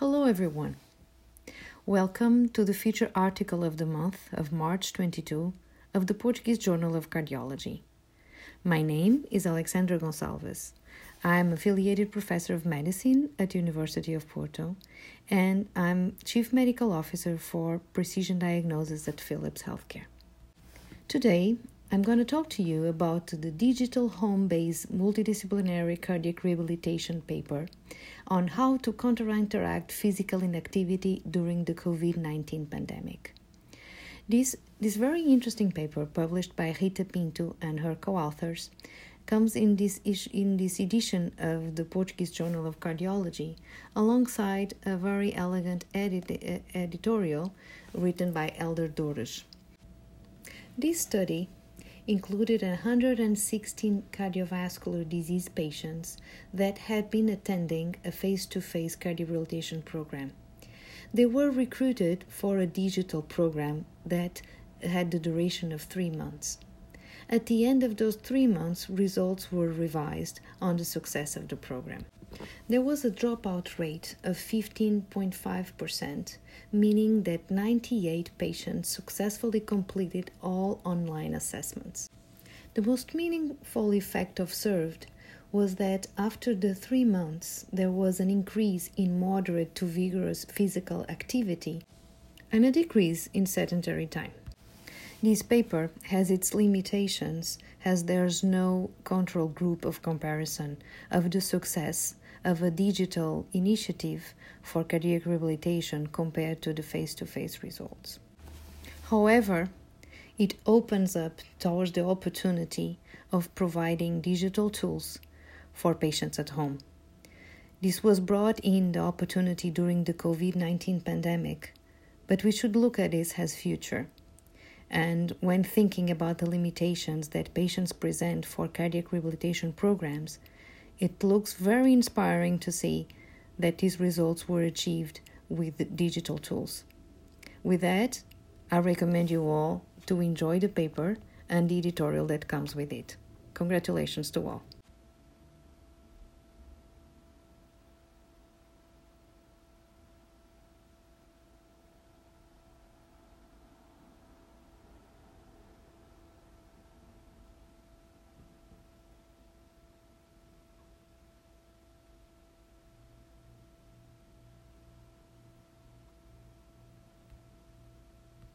Hello, everyone. Welcome to the feature article of the month of March 22 of the Portuguese Journal of Cardiology. My name is Alexandra Gonçalves. I am affiliated professor of medicine at University of Porto, and I'm chief medical officer for precision diagnosis at Philips Healthcare. Today, I'm going to talk to you about the digital home based multidisciplinary cardiac rehabilitation paper on how to counteract physical inactivity during the COVID 19 pandemic. This, this very interesting paper, published by Rita Pinto and her co authors, comes in this, in this edition of the Portuguese Journal of Cardiology alongside a very elegant edit, eh, editorial written by Hélder Dores. This study included 116 cardiovascular disease patients that had been attending a face to face cardiorehabilitation program. They were recruited for a digital program that had the duration of three months. At the end of those three months, results were revised on the success of the program. There was a dropout rate of 15.5%, meaning that 98 patients successfully completed all online assessments. The most meaningful effect observed was that after the three months, there was an increase in moderate to vigorous physical activity and a decrease in sedentary time. This paper has its limitations as there's no control group of comparison of the success of a digital initiative for cardiac rehabilitation compared to the face to face results. However, it opens up towards the opportunity of providing digital tools for patients at home. This was brought in the opportunity during the COVID 19 pandemic, but we should look at this as future. And when thinking about the limitations that patients present for cardiac rehabilitation programs, it looks very inspiring to see that these results were achieved with digital tools. With that, I recommend you all to enjoy the paper and the editorial that comes with it. Congratulations to all.